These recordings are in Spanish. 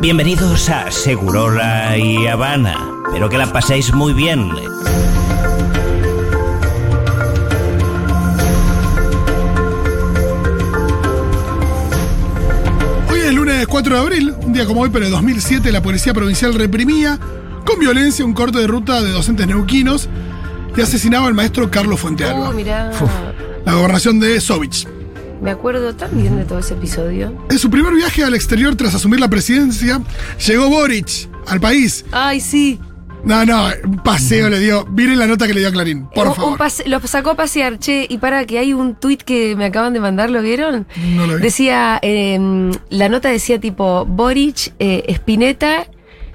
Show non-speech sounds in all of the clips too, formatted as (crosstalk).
Bienvenidos a Segurola y Habana. Espero que la paséis muy bien. Hoy es lunes 4 de abril, un día como hoy, pero de 2007, la Policía Provincial reprimía con violencia un corte de ruta de docentes neuquinos y asesinaba al maestro Carlos Fuentealba. Oh, mirá. La gobernación de Sovich. Me acuerdo tan bien de todo ese episodio. En su primer viaje al exterior tras asumir la presidencia, llegó Boric al país. Ay, sí. No, no, un paseo le dio. Miren la nota que le dio a Clarín, por Un- un favor. pase- lo sacó a pasear, che, y para que hay un tuit que me acaban de mandar, ¿lo vieron? No lo vi. Decía, eh, la nota decía tipo, Boric, eh, Spinetta,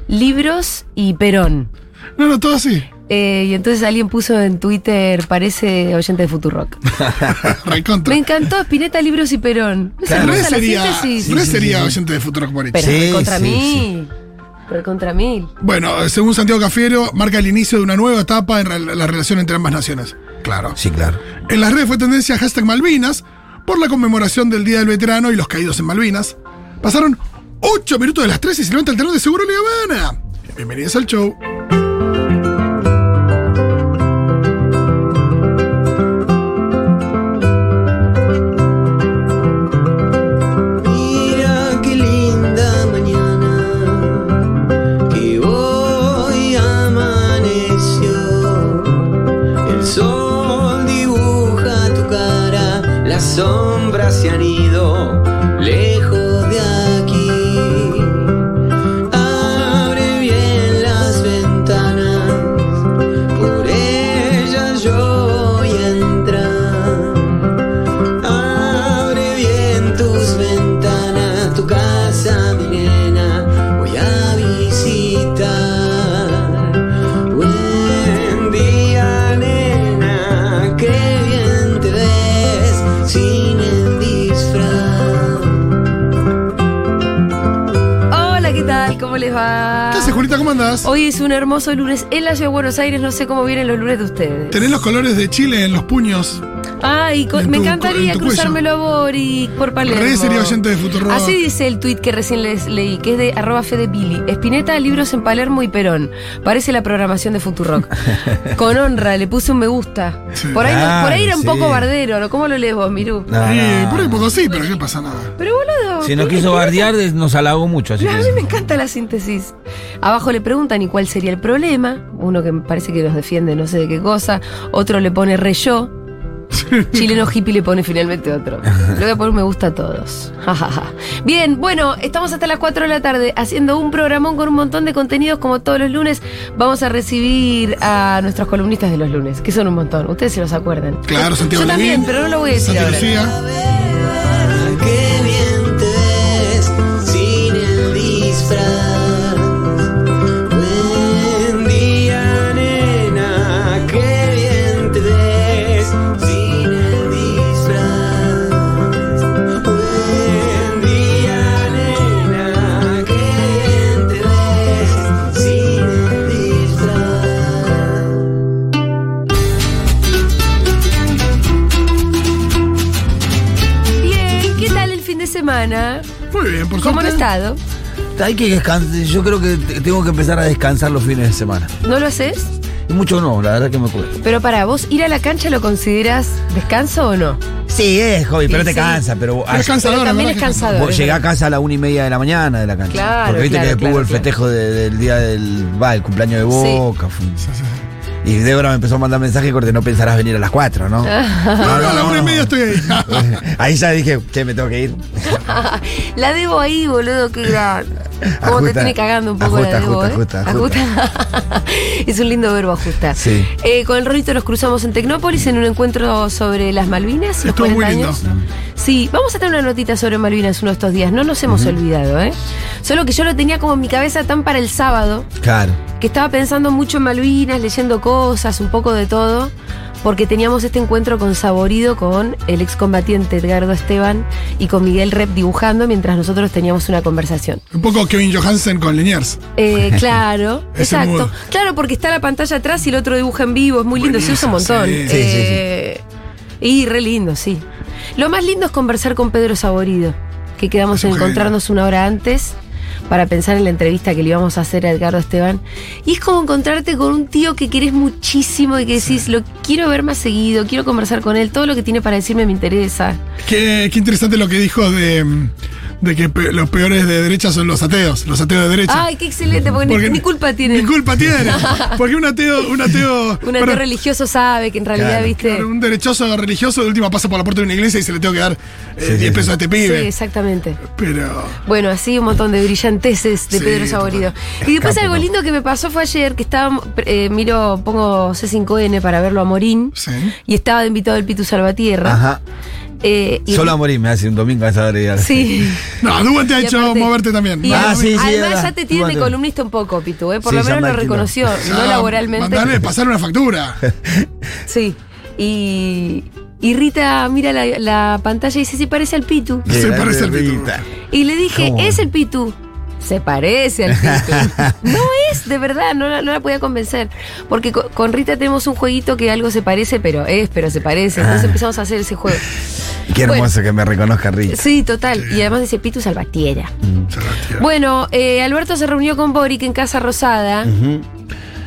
libros y Perón. No, no, todo así. Eh, y entonces alguien puso en Twitter, parece oyente de Futurock. (laughs) Me encantó Spinetta, libros y Perón. ¿No se Pero ese la sería, pero ese sería oyente de Futuro Boric. Pero Sí, contra sí, mil. Contra mil. Bueno, según Santiago Cafiero, marca el inicio de una nueva etapa en la relación entre ambas naciones. Claro. Sí, claro. En las redes fue tendencia hashtag Malvinas por la conmemoración del Día del Veterano y los caídos en Malvinas. Pasaron 8 minutos de las 13 y se levanta el telón de Seguro La Habana. Bienvenidos al show. ¿Cómo andás? Hoy es un hermoso lunes en la ciudad de Buenos Aires. No sé cómo vienen los lunes de ustedes. Tenés los colores de Chile en los puños. Ay, En me tu- encantaría en cruzármelo a Boric por Palermo. Re sería oyente de Futuro Así dice el tuit que recién les leí, que es de arroba Fedepili. Espineta, libros en Palermo y Perón. Parece la programación de Futurock. (laughs) Con honra, le puse un me gusta. Sí. Por ahí, no- por ahí era un poco bardero, ¿no? ¿Cómo lo lees vos, Mirú? No, Sí, no. por ahí poco sí, pero ¿qué pasa nada? Pero boludo. Si no ¿qué- quiso bardear, nos halagó mucho. Así A mí me encanta la síntesis. Abajo le preguntan y cuál sería el problema. Uno que parece que los defiende no sé de qué cosa. Otro le pone re yo. (laughs) Chileno hippie le pone finalmente otro. Le voy a poner un me gusta a todos. Bien, bueno, estamos hasta las 4 de la tarde haciendo un programón con un montón de contenidos como todos los lunes. Vamos a recibir a nuestros columnistas de los lunes, que son un montón. Ustedes se los acuerdan. Claro, Santiago Yo también, pero no lo voy a decir ahora. Lucía. Semana? Muy bien, por ¿Cómo han estado? Hay que descansar. Yo creo que te- tengo que empezar a descansar los fines de semana. ¿No lo haces? Mucho no, la verdad que me cuesta. Pero para vos, ¿ir a la cancha lo consideras descanso o no? Sí, es hobby, Sí, pero te sí. cansa. Pero, Pero es cansador, Pero también es cansador. Vos es llegás a casa a la una y media de la mañana de la cancha. Claro, Porque viste claro, que después hubo el claro, festejo de- del día del. Va, el cumpleaños de Sí. Boca. fue- Y Débora me empezó a mandar mensajes corte, no pensarás venir a las 4, ¿no? (laughs) No, no, a la una y media estoy ahí. (laughs) Ahí ya dije, che, me tengo que ir. (laughs) La debo ahí, boludo, que gran. Como te tiene cagando un poco ajusta, la debo, ajusta, ¿eh? ajusta, es un lindo verbo ajustar. Sí. Eh, con el Rolito nos cruzamos en Tecnópolis en un encuentro sobre las Malvinas. los Estuvo muy 40 lindo. años. Sí, vamos a tener una notita sobre Malvinas uno de estos días. No nos hemos olvidado, ¿eh? Solo que yo lo tenía como en mi cabeza tan para el sábado Claro. Que estaba pensando mucho en Malvinas, leyendo cosas, un poco de todo, porque teníamos este encuentro con Saborido, con el excombatiente Edgardo Esteban y con Miguel Rep dibujando mientras nosotros teníamos una conversación. Un poco Kevin Johansen con Liniers. Eh, (laughs) claro, exacto. mood. Claro, porque está la pantalla atrás y el otro dibuja en vivo, es muy lindo, se usa un montón. sí. Sí, sí, sí. Eh, Y re lindo, sí. Lo más lindo es conversar con Pedro Saborido, que quedamos Es en encontrarnos una hora antes. Para pensar en la entrevista que le íbamos a hacer a Edgardo Esteban. Y es como encontrarte con un tío que querés muchísimo y que decís, lo quiero ver más seguido, quiero conversar con él, todo lo que tiene para decirme me interesa. Qué, qué interesante lo que dijo de, de que pe- los peores de derecha son los ateos, los ateos de derecha. Ay, qué excelente, porque, ni- Porque- ni, culpa tiene. Ni culpa tiene. (laughs) Porque un ateo, un ateo. Un bueno, ateo religioso sabe que en realidad, Claro, viste. claro, un derechoso religioso de última pasa por la puerta de una iglesia y se le tengo que dar eh, Sí, sí, 10 sí. pesos a este Sí, pibe. exactamente. Pero. Bueno, así un montón de brillanteces de Sí, Pedro Saborido. Y después algo lindo que me pasó fue ayer, que estaba, eh, miro, pongo C5N para verlo a Morín, Sí. y estaba de invitado el Pitu Salvatierra. Ajá. Eh, y- Solo a morir me hace un domingo a esa hora. Sí. No, Duban te ha hecho aparte- moverte también. y No, Ah, además- sí, sí, Además ya te tienen de columnista un poco, Pitu, ¿eh? por Sí, lo menos me lo reconoció, no ya, laboralmente. Mandale, pasar una factura. (laughs) Sí. Y, y Rita mira la, la pantalla y dice, sí, parece al Pitu. Se parece al Pitu. Y le dije, ¿Cómo? es el Pitu. Se parece al (laughs) Pitu. no es, de verdad, no la, no la podía convencer. Porque co- con, Rita tenemos un jueguito que algo se parece, pero es, pero se parece. Entonces Ah. empezamos a hacer ese juego. Qué Bueno. hermoso que me reconozca Rita. Sí, total. Y además dice Pitu Salvatierra. Se retira. Bueno, eh, Alberto se reunió con Boric en Casa Rosada.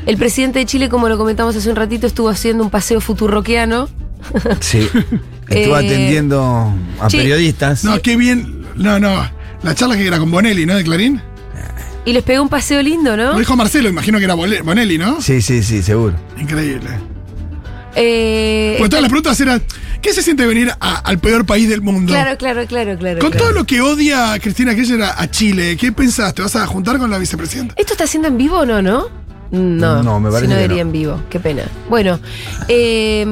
El presidente de Chile, como lo comentamos hace un ratito, estuvo haciendo un paseo futurroqueano. Sí. (laughs) Estuvo Eh, atendiendo a sí. periodistas. No, qué bien. No, no. La charla que era con Bonelli, ¿no? De Clarín. Y les pegó un paseo lindo, ¿no? Lo dijo Marcelo, imagino que era Bonelli, ¿no? Sí, sí, sí, seguro. Increíble. Eh, Porque todas las preguntas eran: ¿qué se siente venir a- al peor país del mundo? Claro, claro, claro, claro. Con claro. todo lo que odia Cristina Kirchner a, a Chile, ¿qué pensás? ¿Te vas a juntar con la vicepresidenta? ¿Esto está haciendo en vivo o no, no? No, No, me parece si no que diría no. en vivo. Qué pena. Bueno, eh,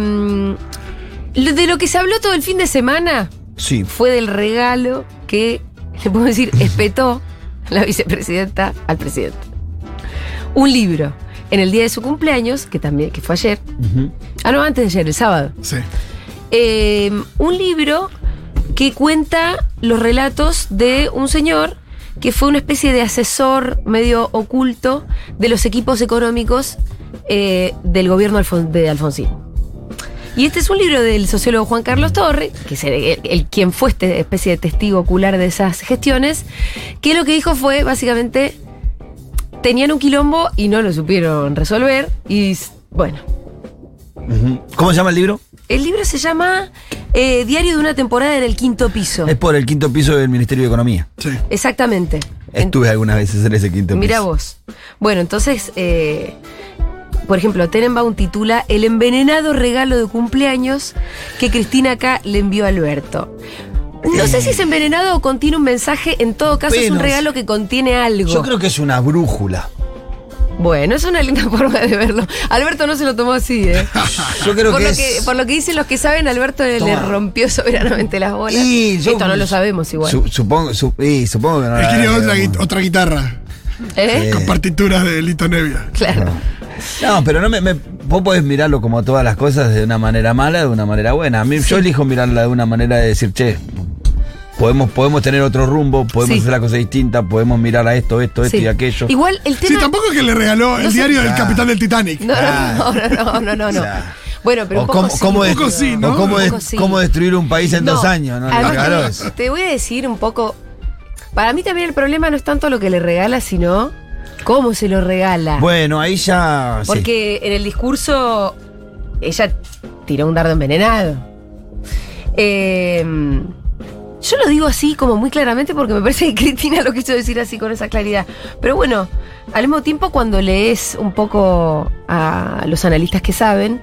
lo- de lo que se habló todo el fin de semana Sí. fue del regalo que, le puedo decir, espetó la vicepresidenta al presidente. Un libro. En el día de su cumpleaños, que también, que fue ayer. Ah, no, antes de ayer, el sábado. Sí. Eh, un libro que cuenta los relatos de un señor que fue una especie de asesor medio oculto de los equipos económicos eh, del gobierno de Alfonsín. Y este es un libro del sociólogo Juan Carlos Torre, que es el, el- el- quien fue esta especie de testigo ocular de esas gestiones, que lo que dijo fue básicamente tenían un quilombo y no lo supieron resolver y bueno. ¿Cómo se llama el libro? el libro se llama eh, Diario de una temporada en el quinto piso. Es por el quinto piso del Ministerio de Economía. Sí. Exactamente. Estuve algunas veces en ese quinto Mira piso. vos. Bueno, entonces, eh, por ejemplo, Tenenbaum titula El envenenado regalo de cumpleaños que Cristina acá le envió a Alberto. No sé si es envenenado o contiene un mensaje, en todo caso es un regalo que contiene algo. Yo creo que es una brújula. Bueno, es una linda forma de verlo. Alberto no se lo tomó así, ¿eh? (laughs) Yo creo por, que lo es... que, por lo que dicen los que saben, Alberto le- rompió soberanamente las bolas. Y yo- Esto no lo sabemos igual. Su- supongo, su- y supongo que no. Quería otra, otra guitarra ¿Eh? Sí. con partituras de Lito Nevia. Claro. No, pero no me, me- vos podés mirarlo como todas las cosas de una manera mala, de una manera buena. A mí, yo elijo mirarla de una manera de decir, che, podemos, podemos tener otro rumbo, podemos Sí. hacer la cosa distinta, podemos mirar a esto, esto, esto Sí. y aquello. Igual el tema. Sí, tampoco es que le regaló el sé- diario del capitán del Titanic. No, no, no, no, no, no, no. Bueno, pero o un poco cómo, sí, cómo un des- poco sí, ¿no? o cómo, Un des- poco sí. cómo destruir un país en dos No, años, ¿no? Te voy a decir un poco. Para mí también el problema no es tanto lo que le regala, sino cómo se lo regala. Bueno, ahí ya. sí. Porque en el discurso ella tiró un dardo envenenado. Eh, yo lo digo así como muy claramente porque me parece que (laughs) Cristina lo quiso decir así con esa claridad. Pero bueno, al mismo tiempo cuando lees un poco a los analistas que saben,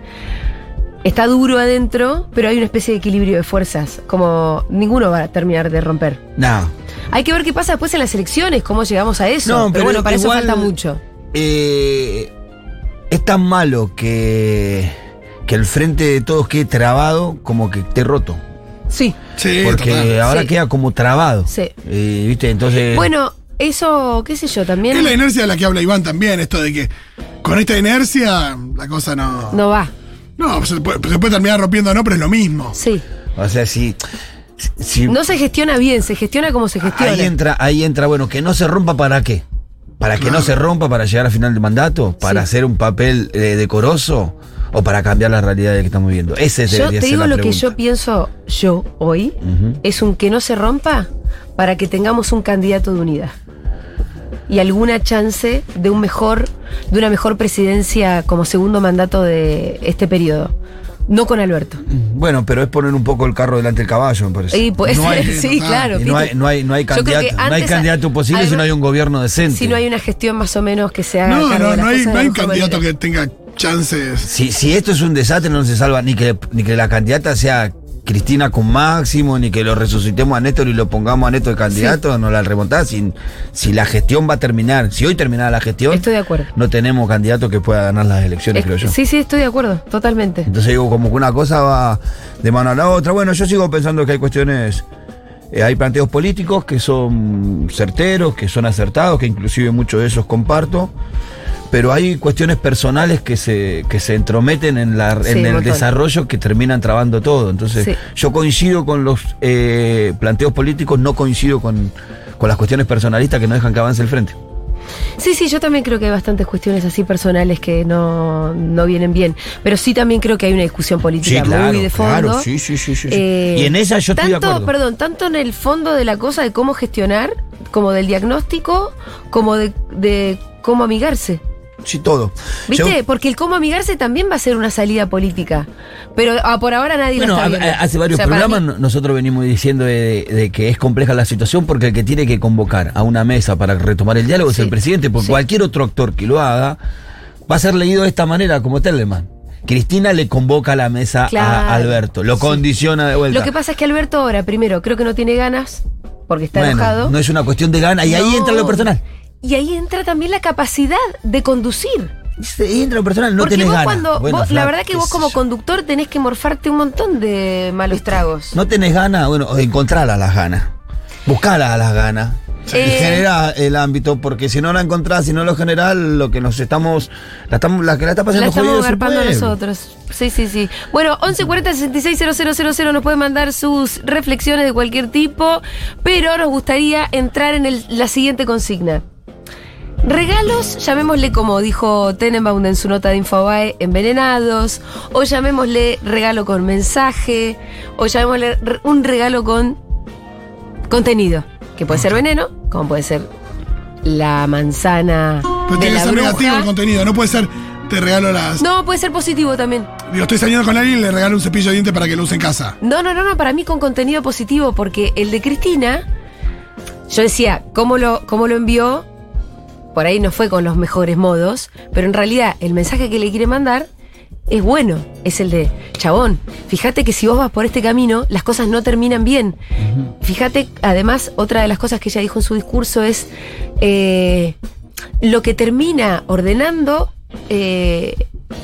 está duro adentro, pero hay una especie de equilibrio de fuerzas, como ninguno va a terminar de romper. No. Hay que ver qué pasa después en las elecciones, cómo llegamos a eso. No, pero, pero bueno, para igual- eso falta mucho. Eh, es tan malo que, que el frente de todos quede trabado como que esté roto. Sí. Sí, Porque total. ahora Sí. queda como trabado. Sí. Eh, ¿Viste? Entonces. Bueno, eso, qué sé yo, también Es la inercia de la que habla Iván también, esto de que con esta inercia la cosa no. no va. No, se puede, se puede terminar rompiendo, no, pero es lo mismo. Sí. O sea, si. si- No se gestiona bien, se gestiona como se gestiona. ahí entra, ahí entra, bueno, que no se rompa para qué. Para que no se rompa para llegar al final del mandato, para Sí. hacer un papel eh, decoroso o para cambiar la realidad de que estamos viviendo. Ese Yo te digo lo que yo pienso yo hoy, es un que no se rompa para que tengamos un candidato de unidad. Y alguna chance de un mejor, de una mejor presidencia como segundo mandato de este periodo. No con Alberto. Bueno, pero es poner un poco el carro delante del caballo, me parece. Y puede no hay, (laughs) sí, total. claro. y no hay, no hay, no hay candidato, no hay candidato posible si no hay un gobierno decente. Si no hay una gestión más o menos que se haga. No, no, no hay, no hay candidato manera. que tenga chances. Si, si esto es un desastre, no se salva ni que, ni que la candidata sea Cristina con Máximo, ni que lo resucitemos a Néstor y lo pongamos a Néstor de candidato, no la remontás. Si, si la gestión va a terminar, si hoy terminara la gestión, Estoy de acuerdo. no tenemos candidato que pueda ganar las elecciones, Es- creo yo. Sí, sí, estoy de acuerdo, totalmente. Entonces digo, como que una cosa va de mano a la otra. Bueno, yo sigo pensando que hay cuestiones, eh, hay planteos políticos que son certeros, que son acertados, que inclusive muchos de esos comparto. Pero hay cuestiones personales que se, que se entrometen en, la, Sí, en el montón. desarrollo que terminan trabando todo. Entonces, Sí. yo coincido con los eh, planteos políticos, no coincido con, con las cuestiones personalistas que no dejan que avance el frente. Sí, sí, yo también creo que hay bastantes cuestiones así personales que no, no vienen bien. Pero sí también creo que hay una discusión política muy de fondo. claro, sí, sí, sí, sí. Eh, y en esa yo estoy de tanto, acuerdo. Perdón, tanto en el fondo de la cosa de cómo gestionar, como del diagnóstico, como de, de cómo amigarse. Sí, todo. ¿Viste? Porque el cómo amigarse también va a ser una salida política. Pero ah, por ahora nadie Bueno, lo está viendo. hace varios O sea, para programas mí- nosotros venimos diciendo de, de que es compleja la situación porque el que tiene que convocar a una mesa para retomar el diálogo es el presidente, porque sí. cualquier otro actor que lo haga va a ser leído de esta manera, como Telemann. Cristina le convoca a la mesa Claro, a Alberto, lo sí. condiciona de vuelta. Lo que pasa es que Alberto ahora, primero, creo que no tiene ganas, porque está Bueno, enojado. No es una cuestión de gana, y ahí entra lo personal. Y ahí entra también la capacidad de conducir. Ahí entra lo personal, no Porque tenés vos ganas. cuando, Bueno, vos- la verdad que vos como conductor tenés que morfarte un montón de malos tragos. No tenés ganas, bueno, encontrarlas las ganas. Buscalas a las ganas. Y Eh. genera el ámbito, porque si no la encontrás, si no lo generás, lo que nos estamos. La, estamos, la que la está pasando La estamos es pueblo. nosotros. Sí, sí, sí. Bueno, 1140 66 000 nos pueden mandar sus reflexiones de cualquier tipo, pero nos gustaría entrar en el- la siguiente consigna. Regalos, llamémosle como dijo Tenenbaum en su nota de Infobae, envenenados, o llamémosle regalo con mensaje, o llamémosle un regalo con contenido, que puede ser veneno, como puede ser la manzana Pero de tiene que ser negativo el contenido, no puede ser te regalo las. No, puede ser positivo también. Digo, estoy saliendo con alguien y le regalo un cepillo de dientes para que lo use en casa. No, no, no, no, para mí con contenido positivo, porque el de Cristina, yo decía, ¿cómo lo, cómo lo envió? Por ahí no fue con los mejores modos, pero en realidad el mensaje que le quiere mandar es bueno, es el de, chabón, fíjate que si vos vas por este camino, las cosas no terminan bien. Fíjate, además, otra de las cosas que ella dijo en su discurso es, eh, lo que termina ordenando eh,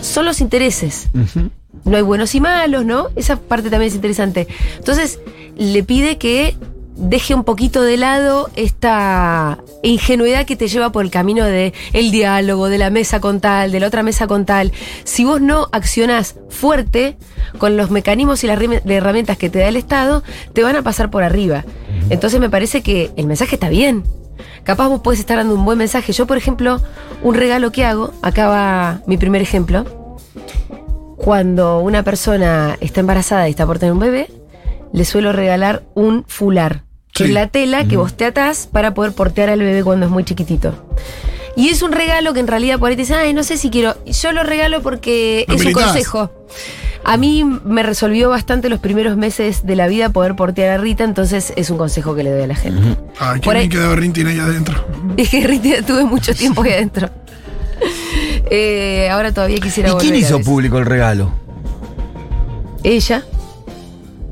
son los intereses no hay buenos y malos, ¿no? Esa parte también es interesante. Entonces, le pide que deje un poquito de lado esta ingenuidad que te lleva por el camino de el diálogo, de la mesa con tal, de la otra mesa con tal. Si vos no accionás fuerte con los mecanismos y las herramientas que te da el Estado, te van a pasar por arriba. Entonces me parece que el mensaje está bien. Capaz vos puedes estar dando un buen mensaje. Yo, por ejemplo, un regalo que hago, acá va mi primer ejemplo cuando una persona está embarazada y está por tener un bebé, le suelo regalar un fular, que Sí. es la tela que vos te atás para poder portear al bebé cuando es muy chiquitito. Y es un regalo que en realidad por ahí te dicen, ay, no sé si quiero. Yo lo regalo porque es un consejo. A mí me resolvió bastante los primeros meses de la vida poder portear a Rita, entonces es un consejo que le doy a la gente. Ay, qué Por ahí- bien quedaba Rintin ahí adentro. (laughs) Es que Rita tuve mucho tiempo ahí adentro. (laughs) Eh, ahora todavía quisiera ¿Y quién volver hizo público el regalo? Ella,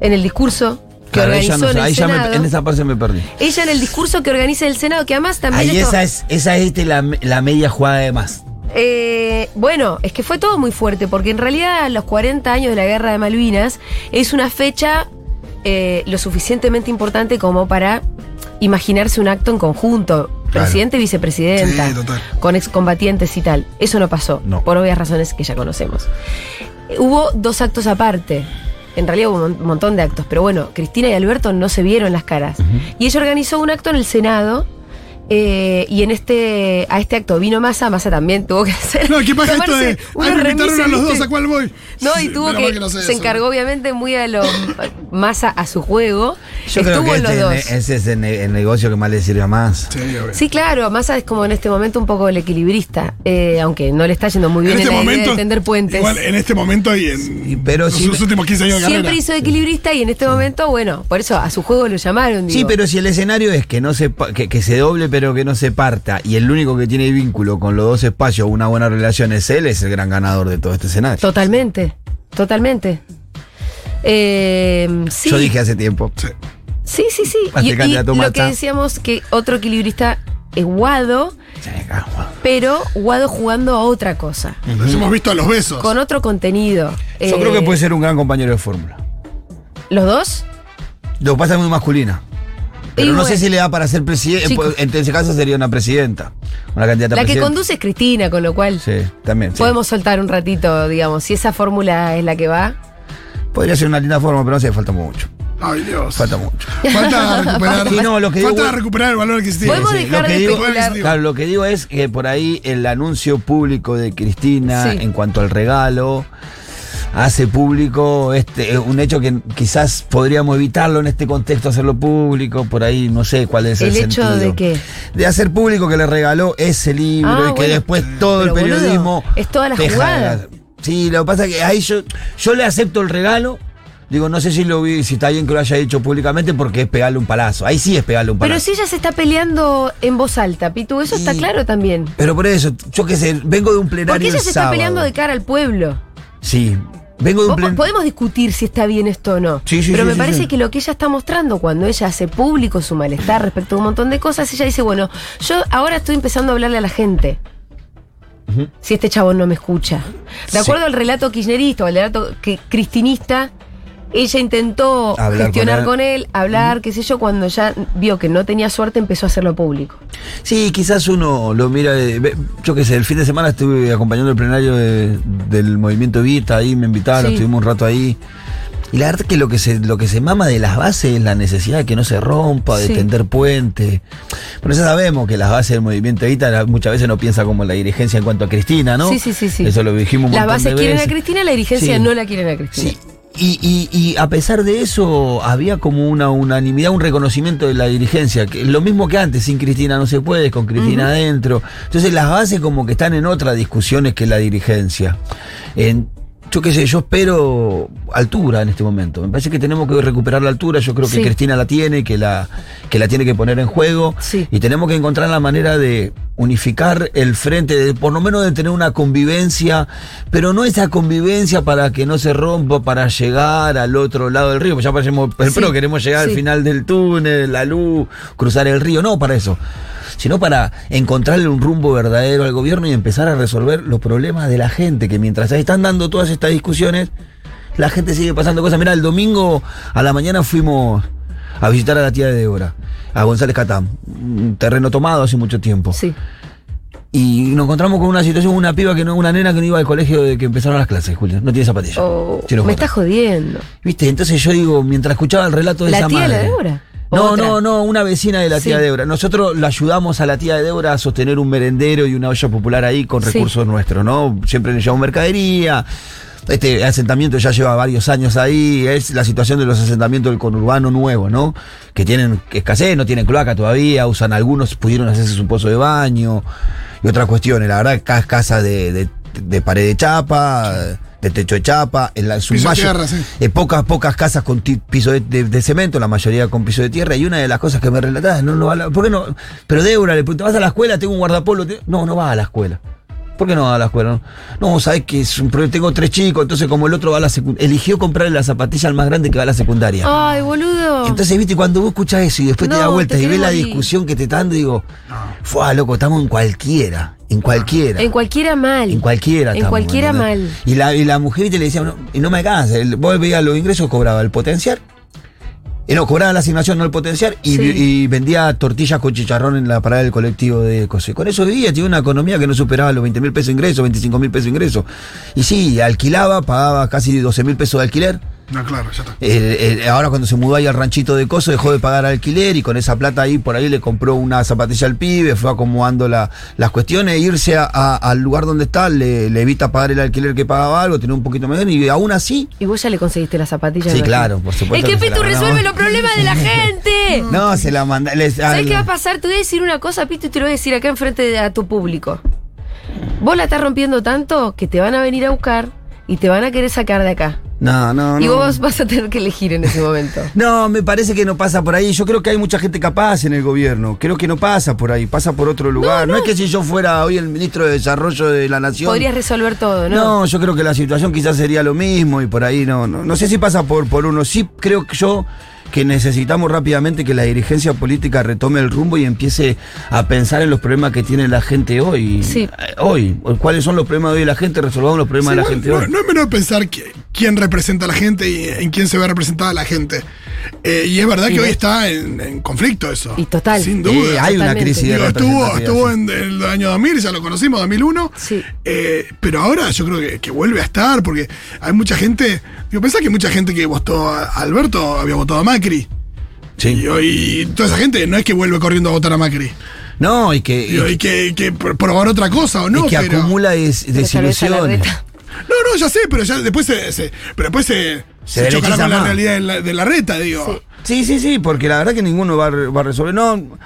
en el discurso que Claro, organizó no en sé, el ahí ya me- Senado. en esa parte me perdí. Ella en el discurso que organiza el Senado, que además también Ahí esa es, esa es este, la, la media jugada de más. Eh, bueno, es que fue todo muy fuerte, porque en realidad los 40 años de la guerra de Malvinas es una fecha eh, lo suficientemente importante como para imaginarse un acto en conjunto. Presidente y vicepresidenta, Sí, con excombatientes y tal. Eso no pasó, No. por obvias razones que ya conocemos. Hubo dos actos aparte. En realidad hubo un mon- montón de actos, pero bueno, Cristina y Alberto no se vieron las caras. Y ella organizó un acto en el Senado Eh, y en este, a este acto vino Massa, Massa también tuvo que hacer. No, ¿qué pasa esto de. Ay, me invitaron a los dos. ¿a cuál voy? No, y Sí, tuvo que. mal que no sé se eso. encargó, obviamente, muy a lo Massa a su juego. Yo creo Estuvo que en los este dos. ne- ese es el, ne- el negocio que más le sirve a más. Sí. Sí, claro, Massa es como en este momento un poco el equilibrista, eh, aunque no le está yendo muy bien en en, este la idea momento. de tender puentes. Igual en este momento y en. Sí, pero últimos 15 años de Siempre carrera. hizo de equilibrista y en este momento, bueno, por eso a su juego lo llamaron. Sí, pero si el escenario es que no se que, que se doble pero que no se parta y el único que tiene vínculo con los dos espacios, una buena relación es él, es el gran ganador de todo este escenario. Totalmente, totalmente. Eh, sí. Yo dije hace tiempo. Sí. Sí, sí, Y, y lo que decíamos que otro equilibrista es Guado, pero Guado jugando a otra cosa, Los hemos visto a los besos. con otro contenido. Yo Eh, creo que puede ser un gran compañero de fórmula. ¿Los dos? Lo que pasa es muy masculina. Pero Y no bueno. sé si le da para ser presidente. Chicos. En ese caso sería una presidenta. Una candidata La que conduce es Cristina, con lo cual Sí, también. sí. podemos soltar un ratito, digamos, si esa fórmula es la que va. Podría ser una linda forma, pero no sé, falta mucho. Ay, Dios. Falta mucho. Falta (laughs) recuperar. Sí, no, lo que falta digo- recuperar el valor adquisitivo. Podemos sí, dejar lo que de digo-. Claro, lo que digo es que por ahí el anuncio público de Cristina Sí. en cuanto al regalo hace público este un hecho que quizás podríamos evitarlo en este contexto hacerlo público por ahí no sé cuál es el, ¿El hecho sentido de qué? de hacer público que le regaló ese libro Ah, y que bueno. después todo el Pero, boludo, periodismo es toda la jugada. sí lo que pasa es que ahí yo yo le acepto el regalo Digo, no sé si lo vi, si está bien que lo haya dicho públicamente porque es pegarle un palazo. Ahí sí es pegarle un palazo. Pero si ella se está peleando en voz alta, Pitu, eso está claro también. Pero por eso, yo qué sé, vengo de un plenario Porque ella el se está peleando de cara al pueblo. Sí, vengo de un. Podemos discutir si está bien esto o no. Sí, sí, pero sí, me parece que lo que ella está mostrando cuando ella hace público su malestar respecto a un montón de cosas, ella dice, bueno, yo ahora estoy empezando a hablarle a la gente. Si este chabón no me escucha. De acuerdo al relato kirchnerista o al relato que, cristinista, ella intentó Hablar gestionar con con él, hablar, qué sé yo, cuando ya vio que no tenía suerte, empezó a hacerlo público. Sí, quizás uno lo mira, de- ve- yo qué sé, el fin de semana estuve acompañando el plenario de- del movimiento Vita, ahí me invitaron, Sí. estuvimos un rato ahí. Y la verdad que lo que se, lo que se mama de las bases es la necesidad de que no se rompa, de Sí. tender puente. Pero ya sabemos que las bases del movimiento Vita la- muchas veces no piensa como la dirigencia en cuanto a Cristina, ¿no? Sí, sí, sí, sí. Eso lo dijimos un Las bases de quieren a. Cristina, la dirigencia Sí. no la quieren a Cristina. Sí. Y, y- y a pesar de eso, había como una unanimidad, un reconocimiento de la dirigencia. Que lo mismo que antes, sin Cristina no se puede, con Cristina adentro. Entonces las bases como que están en otras discusiones que la dirigencia. En- yo qué sé, yo espero altura en este momento. Me parece que tenemos que recuperar la altura. Yo creo que Sí. Cristina la tiene, que la, que la tiene que poner en juego. Sí. Y tenemos que encontrar la manera de unificar el frente, de, por lo menos de tener una convivencia, pero no esa convivencia para que no se rompa, para llegar al otro lado del río. Pues ya parecemos, Sí. pero queremos llegar Sí. al final del túnel, la luz, cruzar el río. No para eso, sino para encontrarle un rumbo verdadero al gobierno y empezar a resolver los problemas de la gente, que mientras se están dando todas estas discusiones, la gente sigue pasando cosas. Mira, el domingo a la mañana fuimos a visitar a la tía de Débora, a González Catán, un terreno tomado hace mucho tiempo. Sí. Y nos encontramos con una situación, una piba que no, una nena que no iba al colegio de que empezaron las clases, Julio. No tiene zapatillas. Oh, me está jodiendo. ¿Viste? Entonces yo digo, mientras escuchaba el relato de ¿La esa tía de madre. Débora? No, ¿Otra? no, no, una vecina de la tía Sí. Débora. Nosotros la ayudamos a la tía Débora a sostener un merendero y una olla popular ahí con Sí. recursos nuestros, ¿no? Siempre le llevamos mercadería. Este asentamiento ya lleva varios años ahí. Es la situación de los asentamientos del conurbano nuevo, ¿no? Que tienen escasez, no tienen cloaca todavía, usan algunos, pudieron hacerse su pozo de baño y otras cuestiones. La verdad, ca- casa de, de, de pared de chapa, de techo de chapa, en la, su Piso de mayo- tierra, sí. eh, pocas, pocas casas con piso de, de- de cemento, la mayoría con piso de tierra. Y una de las cosas que me relataba, no, no va a la- ¿por qué no? Pero Débora le pregunto, ¿vas a la escuela? Tengo un guardapolo. Te- No, no va a la escuela. ¿Por qué no va a la escuela? No, no sabes que es un problema, tengo tres chicos, entonces como el otro va a la secundaria, eligió comprarle la zapatilla al más grande que va a la secundaria. Ay, boludo. Entonces, viste, cuando vos escuchás eso y después te No, das vuelta te y ves la discusión que te están dando, digo, fue loco, estamos en cualquiera, en cualquiera. en cualquiera mal. En cualquiera En estamos, cualquiera mal. Y la, y la mujer ¿viste? le decía, no, y no me alcanza. El- Vos veías los ingresos, cobraba el potencial. Y no, cobraba la asignación, no el potencial. Y, Sí. y vendía tortillas con chicharrón en la parada del colectivo de Cosé. Con eso vivía, tenía una economía que no superaba los 20 mil pesos de ingreso, 25 mil pesos de ingreso. Y sí, alquilaba, pagaba casi 12 mil pesos de alquiler. No, claro, ya está. Eh, eh, ahora cuando se mudó ahí al ranchito de Coso dejó de pagar alquiler y con esa plata ahí por ahí le compró una zapatilla al pibe, fue acomodando la- las cuestiones, irse a- a- al lugar donde está le, le evita pagar el alquiler que pagaba algo, tener un poquito menos y aún así... Y vos ya le conseguiste las zapatillas. Sí, claro, por supuesto Es que que la Pitu resuelve los problemas de la (laughs) gente. No, se la manda... les- ¿Sabes al- qué va a pasar? Te voy a decir una cosa, Pitu, y te lo voy a decir acá enfrente de a tu público. Vos la estás rompiendo tanto que te van a venir a buscar y te van a querer sacar de acá. No, no, y no. vos vas a tener que elegir en ese momento. (laughs) No, me parece que no pasa por ahí. Yo creo que hay mucha gente capaz en el gobierno. Creo que no pasa por ahí, pasa por otro lugar. No, es que si yo fuera hoy el ministro de Desarrollo de la Nación. Podrías resolver todo, ¿no? No, yo creo que la situación quizás sería lo mismo y por ahí no. No, no sé si pasa por, por uno. Sí creo que yo que necesitamos rápidamente que la dirigencia política retome el rumbo y empiece a pensar en los problemas que tiene la gente hoy. Sí. Eh, Hoy. ¿Cuáles son los problemas de hoy de la gente? Resolvamos los problemas Sí, de la gente no, hoy. no es menor pensar que- quién representa a la gente y en quién se ve representada la gente. Eh, y es verdad Y que hoy está en, en conflicto eso. Y total. Sin duda. hay una crisis de estuvo, estuvo sí. en el año 2000, ya lo conocimos, 2001. Sí. Eh, pero ahora yo creo que, que vuelve a estar, porque hay mucha gente. Digo, pensá que mucha gente que votó a Alberto había votado a Macri. Sí. Y hoy toda esa gente no es que vuelve corriendo a votar a Macri. No, y que. Digo, y que, que pr- probar otra cosa o no. y que pero- acumula des- desilusiones. No, no, ya sé, pero ya después se, se- pero después se, Se se, chocará con la realidad de la, de la reta, digo. Sí, sí, sí, porque la verdad que ninguno va, va a resolver. No,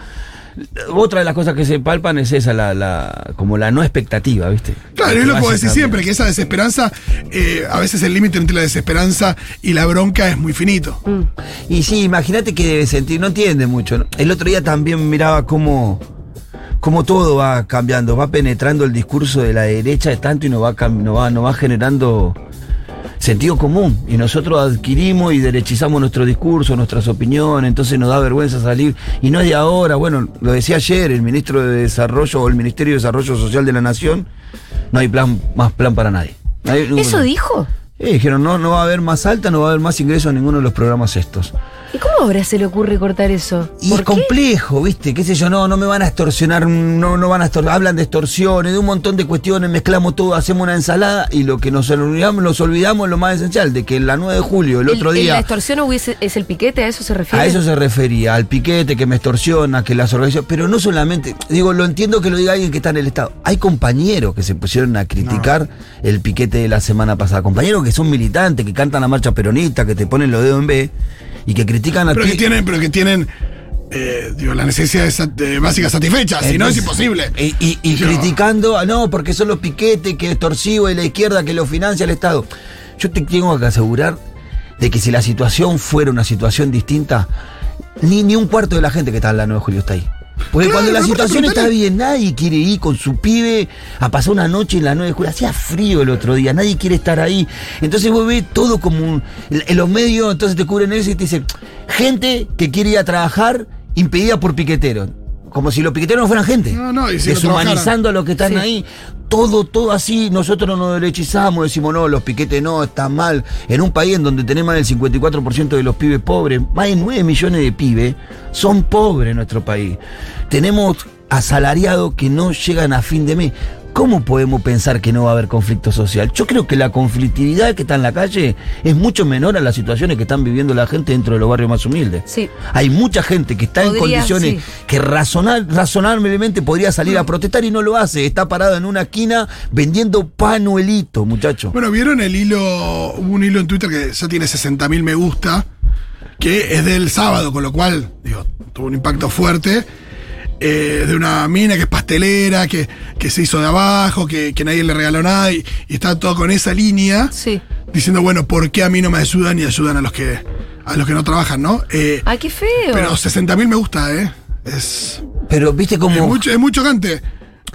otra de las cosas que se palpan es esa, la, la, como la no expectativa, ¿viste? Claro, es lo que cambiando. siempre, que esa desesperanza, eh, a veces el límite entre la desesperanza y la bronca es muy finito. Mm. Y sí, imagínate que debe sentir, no entiende mucho. ¿no? El otro día también miraba cómo, cómo todo va cambiando, va penetrando el discurso de la derecha de tanto y nos va, nos va, nos va generando sentido común. Y nosotros adquirimos y derechizamos nuestro discurso, nuestras opiniones, entonces nos da vergüenza salir. Y no es de ahora, bueno, lo decía ayer el ministro de Desarrollo o el Ministerio de Desarrollo Social de la Nación, no hay plan, más plan para nadie. No hay- ¿Eso dijo? Eh, dijeron, no, no va a haber más alta, no va a haber más ingresos a ninguno de los programas estos. ¿Y cómo ahora se le ocurre cortar eso? Y ¿Por es qué? complejo, ¿viste? ¿Qué sé yo? No, no me van a extorsionar, no, no van a extorsionar. Hablan de extorsiones, de un montón de cuestiones, mezclamos todo, hacemos una ensalada y lo que nos olvidamos, nos olvidamos lo más esencial, de que el 9 de julio, el, otro día. ¿La extorsión hubiese- es el piquete? ¿A eso se refiere? A eso se refería, al piquete que me extorsiona, que las organizaciones. Pero no solamente, digo, lo entiendo que lo diga alguien que está en el Estado. Hay compañeros que se pusieron a criticar el piquete de la semana pasada. Compañeros que son militantes, que cantan la marcha peronista, que te ponen los dedos en B y que critican a Pero ti. que tienen, pero que tienen eh, digo, las necesidades sat- eh, básicas satisfechas, si no es imposible. Y, y- y Yo- criticando, ah, no, porque son los piquetes, que es torsivo y la izquierda que lo financia el Estado. Yo te tengo que asegurar de que si la situación fuera una situación distinta, ni, ni un cuarto de la gente que está en la 9 de julio está ahí. Porque Claro, cuando la situación está bien, nadie quiere ir con su pibe a pasar una noche en la 9 de julio. Hacía frío el otro día, nadie quiere estar ahí. Entonces vos ves todo como un. En los medios, entonces te cubren eso y te dicen: gente que quiere ir a trabajar impedida por piqueteros. Como si los piqueteros no fueran gente. No, no, y si no Deshumanizando a los que están Sí. ahí. Todo, todo así. Nosotros nos derechizamos, decimos, no, los piquetes no, están mal. En un país en donde tenemos más del 54% de los pibes pobres, más de 9 millones de pibes, son pobres en nuestro país. Tenemos asalariados que no llegan a fin de mes. ¿Cómo podemos pensar que no va a haber conflicto social? Yo creo que la conflictividad que está en la calle es mucho menor a las situaciones que están viviendo la gente dentro de los barrios más humildes. Sí. Hay mucha gente que está en condiciones sí. que razonar, razonablemente podría salir a protestar y no lo hace. Está parado en una esquina vendiendo panuelitos, muchacho. Bueno, ¿vieron el hilo? Hubo un hilo en Twitter que ya tiene 60.000 me gusta, que es del sábado, con lo cual, digo, tuvo un impacto fuerte. Eh, de una mina que es pastelera, que, que se hizo de abajo, que, que nadie le regaló nada, y, y está todo con esa línea, Sí. diciendo, bueno, ¿por qué a mí no me ayudan y ayudan a los que, a los que no trabajan, no? Eh, Ay, qué feo. pero 60.000 me gusta, ¿eh? Es, Pero viste es, como. mucho, es muy chocante.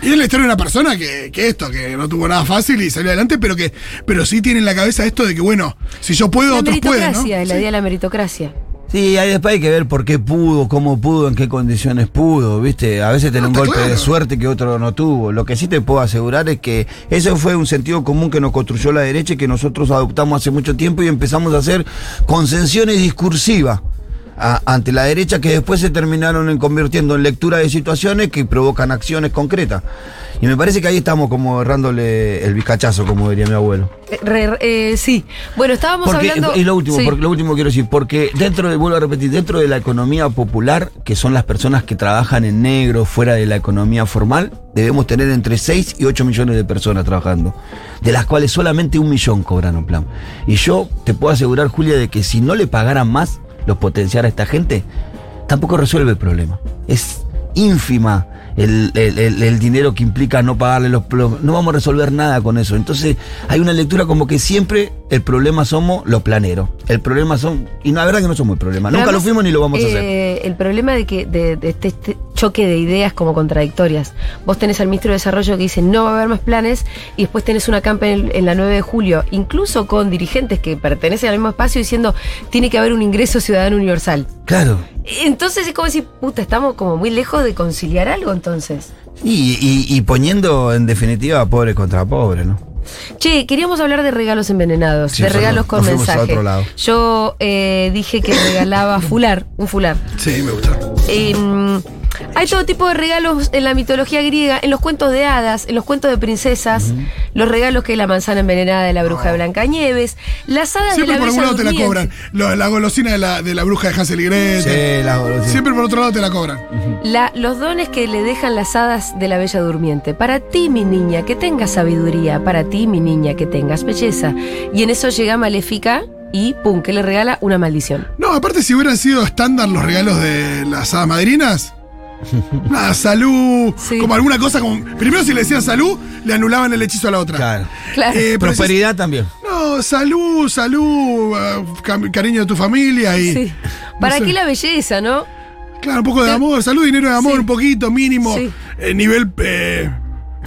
Y es la historia de una persona que, que esto, que no tuvo nada fácil y salió adelante, pero que pero sí tiene en la cabeza esto de que, bueno, si yo puedo, la otros pueden, ¿no? meritocracia, la Sí. idea de la meritocracia. Sí, ahí después hay que ver por qué pudo, cómo pudo, en qué condiciones pudo, ¿viste? A veces tiene No, un golpe de suerte que otro no tuvo. Lo que sí te puedo asegurar es que eso fue un sentido común que nos construyó la derecha y que nosotros adoptamos hace mucho tiempo y empezamos a hacer concesiones discursivas a- ante la derecha que después se terminaron en convirtiendo en lectura de situaciones que provocan acciones concretas. Y me parece que ahí estamos como errándole el bizcachazo, como diría mi abuelo. Eh, re- eh, sí. Bueno, estábamos Porque, hablando. y lo último, Sí. porque lo último quiero decir, porque dentro de, vuelvo a repetir, dentro de la economía popular, que son las personas que trabajan en negro, fuera de la economía formal, debemos tener entre 6 y 8 millones de personas trabajando, de las cuales solamente un millón cobran un plan. Y yo te puedo asegurar, Julia, de que si no le pagaran más, los potenciar a esta gente, tampoco resuelve el problema. Es ínfima el, el- el- el dinero que implica no pagarle los... No vamos a resolver nada con eso. Entonces hay una lectura como que siempre el problema somos los planeros. El problema son... Y la verdad que no somos el problema. Pero Nunca lo fuimos ni lo vamos a hacer. eh, El problema de que de, de este, este choque de ideas como contradictorias. Vos tenés al ministro de Desarrollo que dice no va a haber más planes y después tenés una campa en, en la 9 de julio, incluso con dirigentes que pertenecen al mismo espacio diciendo tiene que haber un ingreso ciudadano universal. Claro. Entonces es como decir, puta, estamos como muy lejos de conciliar algo entonces. Y, y- y poniendo en definitiva a pobre contra pobre, ¿no? Che, queríamos hablar de regalos envenenados, Sí, de regalos con mensaje. Yo eh, dije que regalaba (laughs) fular, un fular. Sí, me gusta. Eh, hay todo tipo de regalos en la mitología griega, en los cuentos de hadas, en los cuentos de princesas, los regalos que es la manzana envenenada de la bruja de Blancanieves, las hadas Siempre de la por algún lado te la cobran. Lo- la golosina de la, de la bruja de Hansel y Gretel. Sí, la golosina. Siempre por otro lado te la cobran. La- los dones que le dejan las hadas de la Bella Durmiente. Para ti, mi niña, que tengas sabiduría. Para ti, mi niña, que tengas belleza. Y en eso llega Maléfica y pum, que le regala una maldición. No, aparte si hubieran sido estándar los regalos de las hadas madrinas. (laughs) Nada, salud, Sí. como alguna cosa como. Primero si le decían salud, le anulaban el hechizo a la otra. Claro. Claro. Eh, Prosperidad también. no, salud, salud, cam- cariño de tu familia y. Sí. ¿Para qué la belleza, no? Claro, un poco de amor, salud, dinero de amor, Sí. un poquito, mínimo, Sí. eh, nivel eh,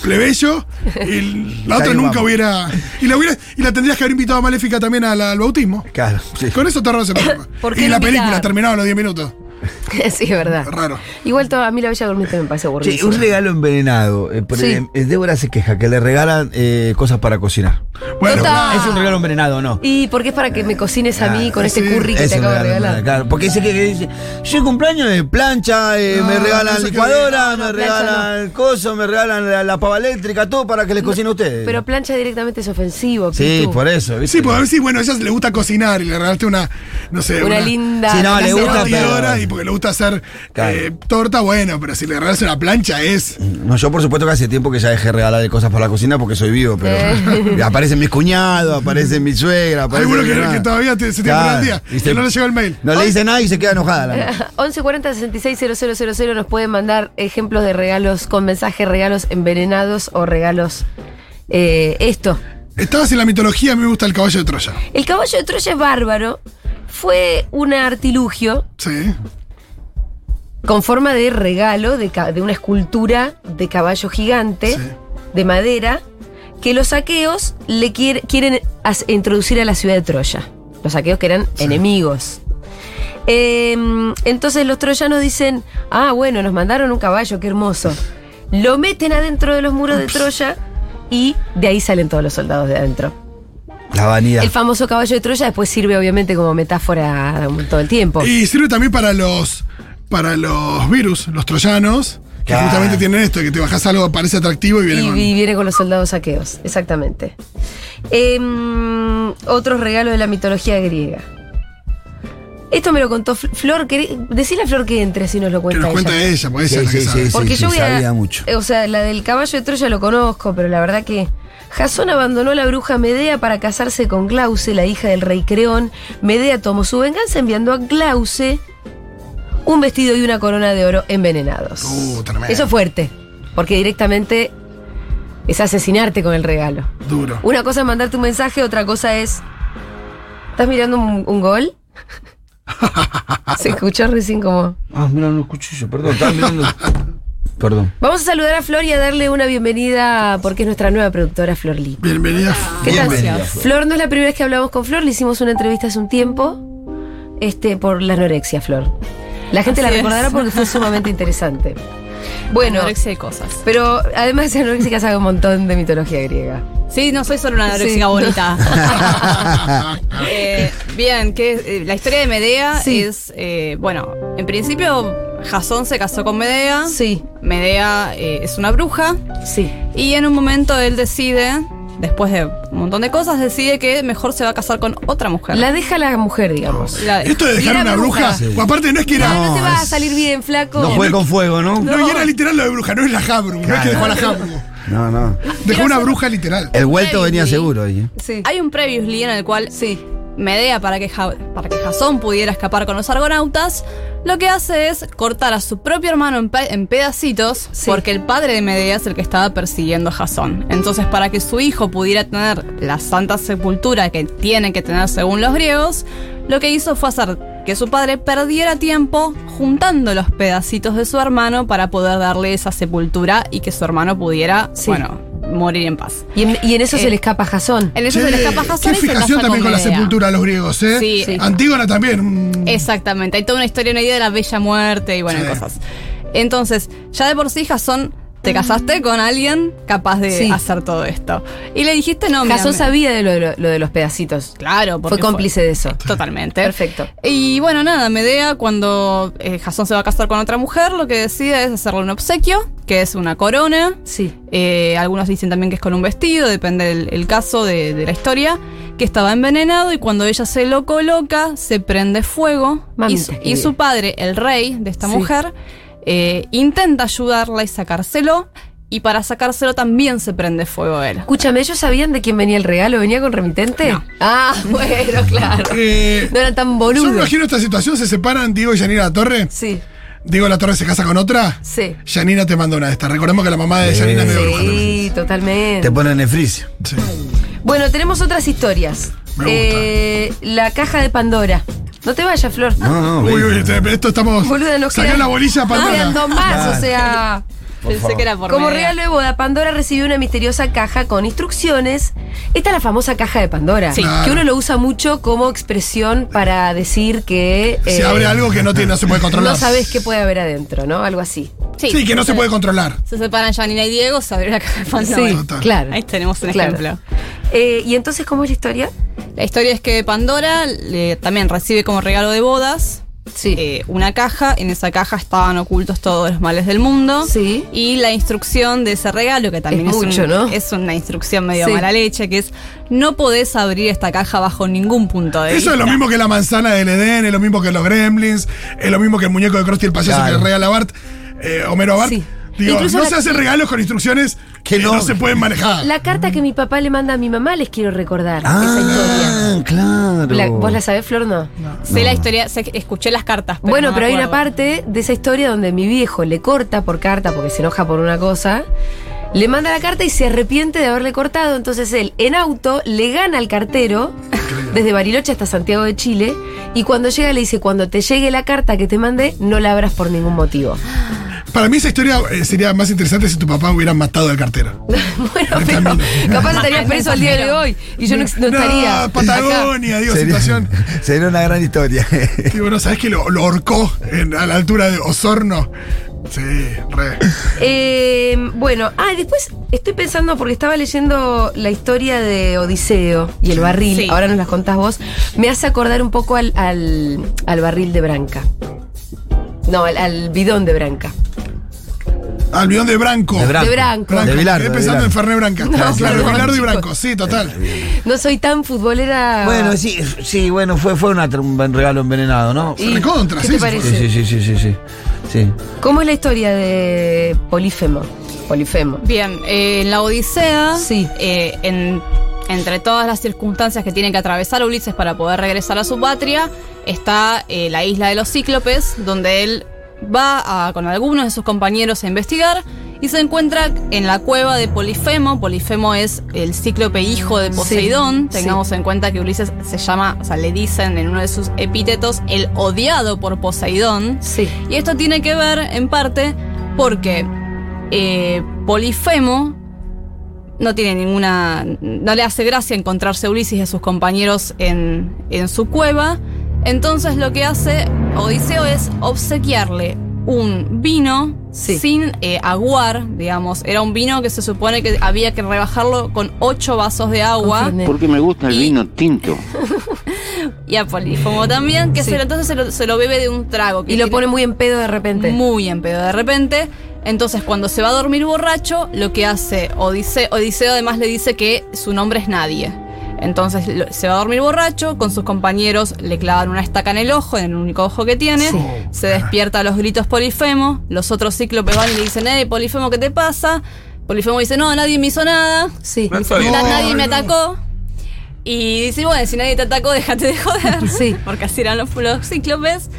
plebeyo. Y (laughs) la otra nunca vamos. hubiera. Y la, hubiera, y la tendrías que haber invitado a Maléfica también al, al bautismo. Claro. sí. Con eso te el problema. (coughs) ¿Por qué y la película terminaba a los 10 minutos. (laughs) sí, es verdad. Raro. Igual todo, a mí la Bella Durmiente me parece Che, aburrida. un regalo envenenado. Eh, por- Sí. eh, eh, Débora se queja que le regalan eh, cosas para cocinar. Bueno, Total. Es un regalo envenenado, ¿o ¿no? Y porque es para que me cocines a mí Ah, con este sí, curry que Es te acabo de regalar. envenenado, claro. Porque dice que, que dice, yo cumpleaños de plancha, eh, No, me regalan licuadora, No, me regalan el coso, me regalan la, la pava eléctrica, todo para que les cocine a ustedes. Pero plancha directamente es ofensivo. sí, por eso. ¿viste? Sí, porque a ver si, bueno, a ella le gusta cocinar y le regalaste una, no sé, Una linda. Sí, no, le gusta, batidora pero- y porque le gusta hacer Claro. eh, torta, bueno, pero si le regalas una plancha es. No, yo por supuesto que hace tiempo que ya dejé regalar de cosas para la cocina porque soy vivo, pero Eh. (laughs) aparecen mis cuñados, aparecen mi suegra, aparece Alguno mi que, que todavía te, se Claro, al día. y Y se- no le llegó el mail. No le dice nada y se queda enojada la mina. 1140 660000 nos pueden mandar ejemplos de regalos con mensaje, regalos envenenados o regalos. eh, esto. Estabas en la mitología, a mí me gusta el caballo de Troya. El caballo de Troya es bárbaro. Fue un artilugio Sí. Con forma de regalo de, una escultura de caballo gigante Sí. de madera que los saqueos le quiere- quieren as- introducir a la ciudad de Troya. Los saqueos que eran enemigos. Em, entonces los troyanos dicen, ah, bueno, nos mandaron un caballo, qué hermoso. Lo meten adentro de los muros de Troya y de ahí salen todos los soldados de adentro. La vanidad. El famoso caballo de Troya después sirve obviamente como metáfora todo el tiempo. Y sirve también para los para los virus, los troyanos, que Claro. justamente tienen esto, que te bajas algo, parece atractivo y viene Y, con. y viene con los soldados saqueos, exactamente. Em, otros regalos de la mitología griega. Esto me lo contó Fl- Flor. Decile a Flor que entre si nos lo que cuenta nos cuenta ella. ella, porque Sí, ella que sí, sabe. sí, Porque yo voy a. mucho. eh, O sea, la del caballo de Troya lo conozco, pero la verdad que. Jasón abandonó a la bruja Medea para casarse con Glauce, la hija del rey Creón. Medea tomó su venganza enviando a Glauce un vestido y una corona de oro envenenados. Uh, tremendo. Eso es fuerte, porque directamente es asesinarte con el regalo. Duro. Una cosa es mandarte un mensaje, otra cosa es. ¿Estás mirando un, un gol? (laughs) Se escuchó recién como. Ah, mira, no escuché yo, perdón, estaba mirando. Perdón. Vamos a saludar a Flor y a darle una bienvenida porque es nuestra nueva productora, Flor Lee. Bienvenida. ¿Qué tal? Flor. Flor no es la primera vez que hablamos con Flor, le hicimos una entrevista hace un tiempo este, por la anorexia, Flor. La gente la es. recordará porque fue sumamente interesante. (laughs) Bueno, Anorexia de cosas. pero además de anorexia sabe un montón de mitología griega. Sí, no soy solo una anoréxica Sí. bonita. (laughs) (laughs) Eh, bien, que eh, la historia de Medea Sí. es, eh, bueno, en principio Jasón se casó con Medea. Sí, Medea es una bruja sí. y en un momento él decide, después de un montón de cosas, decide que mejor se va a casar con otra mujer. La deja la mujer, digamos. La- Esto de dejar una bruja, aparte no es que era. No, no te va a salir bien, flaco. No juegue con fuego, ¿no? No, y era literal lo de bruja, no es la Jabru, no es que dejó a la Jabru. No, no. Dejó una bruja literal. El vuelto venía seguro ahí. Sí. Hay un previously en el cual Sí. Medea, para que, Ja- para que Jasón pudiera escapar con los argonautas, lo que hace es cortar a su propio hermano en, pe- en pedacitos, Sí. porque el padre de Medea es el que estaba persiguiendo a Jasón. Entonces, para que su hijo pudiera tener la santa sepultura que tiene que tener según los griegos, lo que hizo fue hacer que su padre perdiera tiempo juntando los pedacitos de su hermano para poder darle esa sepultura y que su hermano pudiera, Sí. bueno, morir en paz. Y en, y en eso Eh, se le escapa a Jasón. En eso se le escapa a Jasón Qué y fijación también con la sepultura a los griegos, ¿eh? Sí. Sí. Antígona también. Exactamente, hay toda una historia, una idea de la bella muerte y bueno, Sí. cosas. Entonces, ya de por sí, Jasón, te casaste con alguien capaz de Sí. hacer todo esto. Y le dijiste, no, me- sabía de lo, de lo- lo de los pedacitos. Claro, porque Fue cómplice de eso. Totalmente. Perfecto. Y bueno, nada, Medea, cuando eh, Jasón se va a casar con otra mujer, lo que decide es hacerle un obsequio, que es una corona. Sí. Eh, algunos dicen también que es con un vestido, depende del el caso de, de la historia, que estaba envenenado y cuando ella se lo coloca, se prende fuego. Y Mamita su, y su padre, el rey de esta Sí. mujer, eh, intenta ayudarla y sacárselo. Y para sacárselo también se prende fuego él. Escúchame, ¿ellos sabían de quién venía el regalo? ¿Venía con remitente? No. Ah, (laughs) bueno, claro. eh, No eran tan yo me boludos. imagino esta situación, se separan Diego y Janina La Torre. Sí, Diego La Torre se casa con otra. sí. Janina te manda una de estas. Recordemos que la mamá de Janina es medio bruja. Sí, totalmente. Te ponen en fricio. Sí. Bueno, tenemos otras historias. Eh, la caja de Pandora. No te vayas, Flor. No, no, Uy, uy, este- esto estamos. Boluda, no Salió quedan- la bolilla no para quedan dos más, o sea. Pensé que era por Como regalo de boda, Pandora recibió una misteriosa caja con instrucciones. Esta es la famosa caja de Pandora, Sí. que uno lo usa mucho como expresión para decir que Se eh, abre algo que no, tiene, no se puede controlar. no sabes qué puede haber adentro, ¿no? Algo así. Sí, que no se puede controlar. Se separan Janina y Diego, se abrió la caja de Pandora. Sí, Total. claro. Ahí tenemos un Claro. ejemplo. Eh, ¿Y entonces cómo es la historia? La historia es que Pandora le- también recibe como regalo de bodas Sí. eh, una caja. En esa caja estaban ocultos todos los males del mundo. Sí. Y la instrucción de ese regalo, que también Es es, mucho, un- ¿no? es una instrucción medio Sí. mala leche, que es no podés abrir esta caja bajo ningún punto de Eso vista. es lo mismo que la manzana del Edén, es lo mismo que los gremlins, es lo mismo que el muñeco de Krusty el payaso Claro. que le regala a Bart, eh, Homero a Bart. Sí. Digo, Incluso no la- se hacen regalos con instrucciones que Que no, no. se pueden manejar. La carta que mi papá le manda a mi mamá les quiero recordar. esa historia. Ah, claro. La- ¿Vos la sabés, Flor? No. Sé la historia, escuché las cartas. Pero bueno, no pero hay una parte de esa historia donde mi viejo le corta por carta porque se enoja por una cosa. Le manda la carta y se arrepiente de haberle cortado. Entonces él, en auto, le gana al cartero desde Bariloche hasta Santiago de Chile. Y cuando llega, le dice: Cuando te llegue la carta que te mandé, no la abras por ningún motivo. Para mí esa historia eh, sería más interesante si tu papá hubiera matado al cartero. (laughs) bueno, pero capaz estarías preso al día de hoy. Y yo no, no estaría. acá. Patagonia, digo, Sería, situación. (laughs) sería una gran historia. (laughs) Digo, ¿no sabes que lo, lo horcó en- a la altura de Osorno? Sí, re. Eh, bueno, ah, y después estoy pensando, porque estaba leyendo la historia de Odiseo y el barril, Sí. ahora nos las contás vos, me hace acordar un poco al, al, al barril de Branca. No, al, al bidón de Branca. Al bidón de Branco. De Branco. De Branco. Branco. De Bilardo, Quedé pensando en Ferné Branca. No, claro, Bilardo y. Branco, sí, total. No soy tan futbolera. Bueno, sí, sí, bueno, fue, fue una- un buen regalo envenenado, ¿no? Y- recontra, ¿Qué sí, te parece? Sí, sí, sí, sí, sí, sí. Sí. ¿Cómo es la historia de Polifemo? Polifemo. Bien, eh, en la Odisea, Sí. eh, en- entre todas las circunstancias que tiene que atravesar Ulises para poder regresar a su patria, está eh, la isla de los Cíclopes, donde él va a- con algunos de sus compañeros a investigar y se encuentra en la cueva de Polifemo. Polifemo es el cíclope hijo de Poseidón. Sí, Tengamos en cuenta que Ulises se llama, o sea, le dicen en uno de sus epítetos, el odiado por Poseidón. Sí. Y esto tiene que ver, en parte, porque eh, Polifemo no tiene ninguna. no le hace gracia encontrarse a Ulises y a sus compañeros en, en su cueva. Entonces lo que hace Odiseo es obsequiarle un vino Sí. sin eh, aguar, digamos. Era un vino que se supone que había que rebajarlo con ocho vasos de agua. Porque me gusta el Y- vino tinto. (laughs) Y a Polífomo también, que Sí. se lo- entonces se lo, se lo bebe de un trago. que Y lo pone muy en pedo de repente. muy en pedo de repente. Entonces, cuando se va a dormir borracho, lo que hace Odiseo, Odiseo además le dice que su nombre es nadie. Entonces se va a dormir borracho, con sus compañeros le clavan una estaca en el ojo, en el único ojo que tiene. Sí. Se despierta a los gritos Polifemo. Los otros cíclopes van y le dicen, hey, Polifemo, ¿qué te pasa? Polifemo dice, no, nadie me hizo nada. Sí. Ay, nadie me no. atacó. Y dice, bueno, si nadie te atacó, (laughs) déjate de joder. Sí. Porque así eran los, los cíclopes.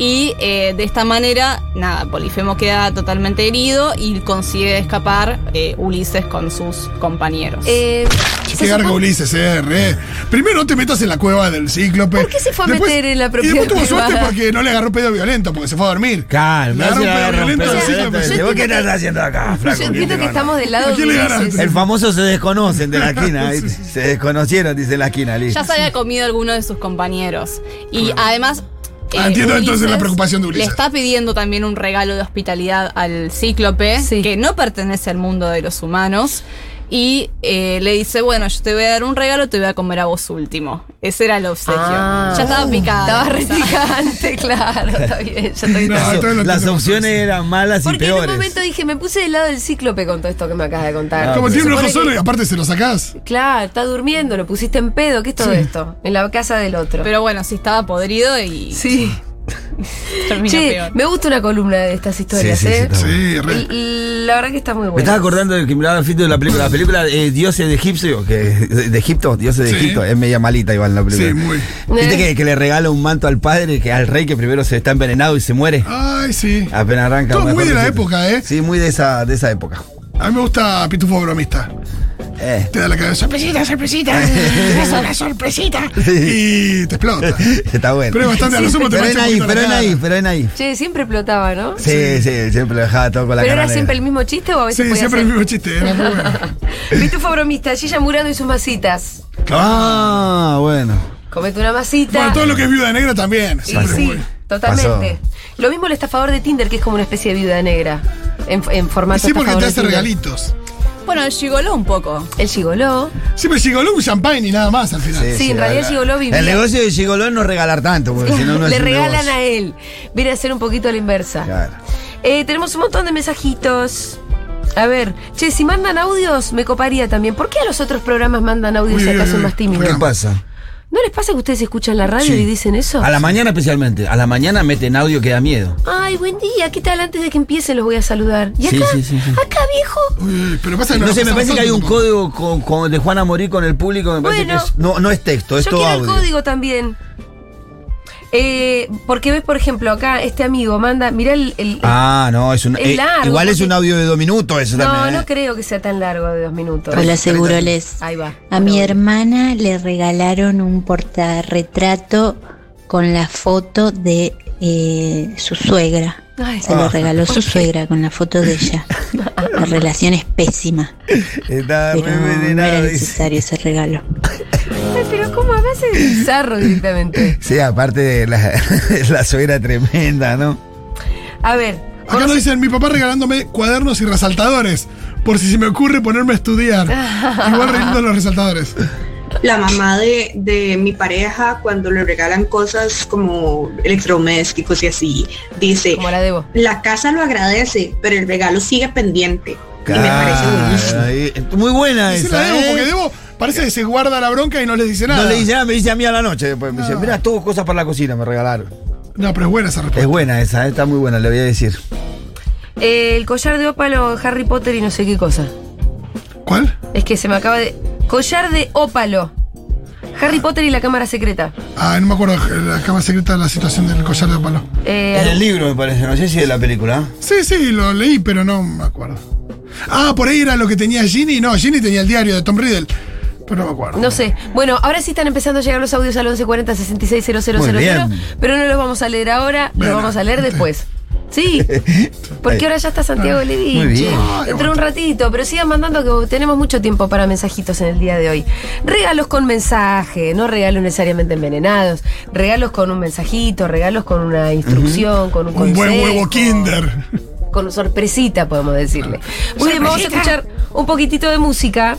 Y eh, de esta manera, nada, Polifemo queda totalmente herido y consigue escapar eh, Ulises con sus compañeros. Eh, Qué se garga Ulises, eh, re. Primero no te metas en la cueva del cíclope. ¿Por qué se fue a meter en la propia Y después tuvo suerte porque no le agarró pedo violento, porque se fue a dormir. Claro, Le agarró un pedo violento al cíclope. ¿Vos qué estás haciendo acá, flaco? Yo ¿Quién entiendo que estamos del lado ¿A de quién le Ulises. El famoso se desconocen de la esquina. (laughs) Se desconocieron, dice la esquina, listo. ya se había comido alguno de sus compañeros. Y además. Eh, Ah, entiendo entonces la preocupación de Ulises. Le está pidiendo también un regalo de hospitalidad al cíclope, Sí. que no pertenece al mundo de los humanos. Y eh, le dice, bueno, yo te voy a dar un regalo, te voy a comer a vos último. Ese era el obsequio. Ah. ya estaba picada. Estaba la re cosa. picante, (laughs) claro. Está bien, ya No, Las entiendo opciones eran malas y Porque en un peores. momento dije, me puse del lado del cíclope con todo esto que me acabas de contar. Ah, Como tiene un ojo solo que- y aparte se lo sacás. Claro, está durmiendo, lo pusiste en pedo. ¿Qué es todo Sí. esto? En la casa del otro. Pero bueno, sí estaba podrido y sí. (laughs) Che, peor. me gusta una columna de estas historias, Sí, sí, ¿eh? Sí, re. La verdad que está muy buena. Me estaba acordando del que miraba el film de la película. La película eh, Dioses de Egipcio, que, de, de Egipto, Dioses de Sí. Egipto. Es media malita igual la película. Sí, muy. Viste Eh. que, que le regala un manto al padre, que al rey que primero se está envenenado y se muere. Ay, sí. Apenas arranca. Todo muy de la época, ¿eh? Sí, muy de esa, de esa época. A mí me gusta Pitufo Bromista. Eh. Te da la cabeza, sorpresita, sorpresita. es una sorpresita. Y te explota. (laughs) Está bueno. Pero es bastante a lo sumo te Pero en ahí, pero en ahí, pero en ahí. Che, siempre explotaba, ¿no? Sí, sí, siempre lo dejaba todo con la ¿Pero cara era siempre el mismo chiste o a veces Sí, podía siempre el mismo chiste. Era muy bueno. (laughs) Pitufo bromista, Gilla Murano y sus masitas. Ah, bueno. Comete una masita. Bueno, todo lo que es viuda negra también. Y sí, muy. totalmente. Lo mismo el estafador de Tinder, que es como una especie de viuda negra. En, en Y formato sí, porque te hace Tinder. regalitos. Bueno, el gigoló un poco. El gigoló. Sí, pero Gigoló un champagne y nada más al final. Sí, en realidad la- Gigoló vivía- El negocio de Gigoló es no regalar tanto, porque si no, no es (laughs) Le regalan negocio. a él. Viene a ser un poquito a la inversa. Claro. Eh, tenemos un montón de mensajitos. A ver, che, si mandan audios, me coparía también. ¿Por qué a los otros programas mandan audios Uy, y acá uy, son uy. más tímidos? ¿Qué pasa? ¿No les pasa que ustedes escuchan la radio Sí. y dicen eso? A la mañana especialmente. A la mañana meten audio que da miedo. Ay, buen día, ¿qué tal? Antes de que empiecen los voy a saludar. ¿Y Sí, acá? sí, sí, sí. Acá, viejo. Uy, pero pasa que No nos sé, me parece que hay un código con, con- de Juana Morí con el público. Me parece Bueno. que es, no, no es texto, es Yo todo quiero audio. el código también. Eh, porque ves, por ejemplo, acá este amigo manda, mirá el... el- Ah, no, es un. Es eh, largo, igual es un audio de dos minutos, eso no, también. no ¿eh? creo que sea tan largo de dos minutos. Hola, Seguroles. Ahí va. A mi hermana le regalaron un portarretrato con la foto de eh, su suegra. Ay, Se lo Ah. regaló su suegra con la foto de ella. La relación es pésima, Está pero no era necesario ese regalo. (laughs) Ay, pero ¿cómo a veces es bizarro directamente? Sí, aparte de la, (laughs) la suegra tremenda, ¿no? A ver, Acá nos dicen mi papá regalándome cuadernos y resaltadores. Por si se me ocurre ponerme a estudiar. Igual riendo los resaltadores. La mamá de, de mi pareja, cuando le regalan cosas como electrodomésticos y así, dice, como la debo. la casa lo agradece, pero el regalo sigue pendiente. Y me parece buenísimo. Muy buena Esa es esa. la Debo, ¿eh? porque Debo parece que se guarda la bronca y no le dice nada. No le dice nada, me dice a mí a la noche después. Me dice, No. mira, todo cosas para la cocina me regalaron. No, pero es buena esa Es respuesta. buena esa, ¿eh? está muy buena, le voy a decir. Eh, el collar de ópalo, Harry Potter y no sé qué cosa. ¿Cuál? Es que se me acaba de. Collar de ópalo. Harry Potter y la cámara secreta. Ah, no me acuerdo la cama secreta de la situación del collar de palo. Eh, En el libro me parece, no sé si es la película. Sí, sí, lo leí, pero no me acuerdo. Ah, por ahí era lo que tenía Ginny. No, Ginny tenía el diario de Tom Riddle. Pero no me acuerdo. No sé. Bueno, ahora sí están empezando a llegar los audios al 1140 660000, Muy bien. pero no los vamos a leer ahora, Bueno, los vamos a leer después. Sí, (laughs) porque ahora ya está Santiago Levin. Muy bien. Dentro de un ratito, pero sigan mandando que tenemos mucho tiempo para mensajitos en el día de hoy. Regalos con mensaje, no regalos necesariamente envenenados. Regalos con un mensajito, regalos con una instrucción, con un Un buen consejo, huevo Kinder. Con sorpresita, podemos decirle. Muy bien, vamos a escuchar un poquitito de música.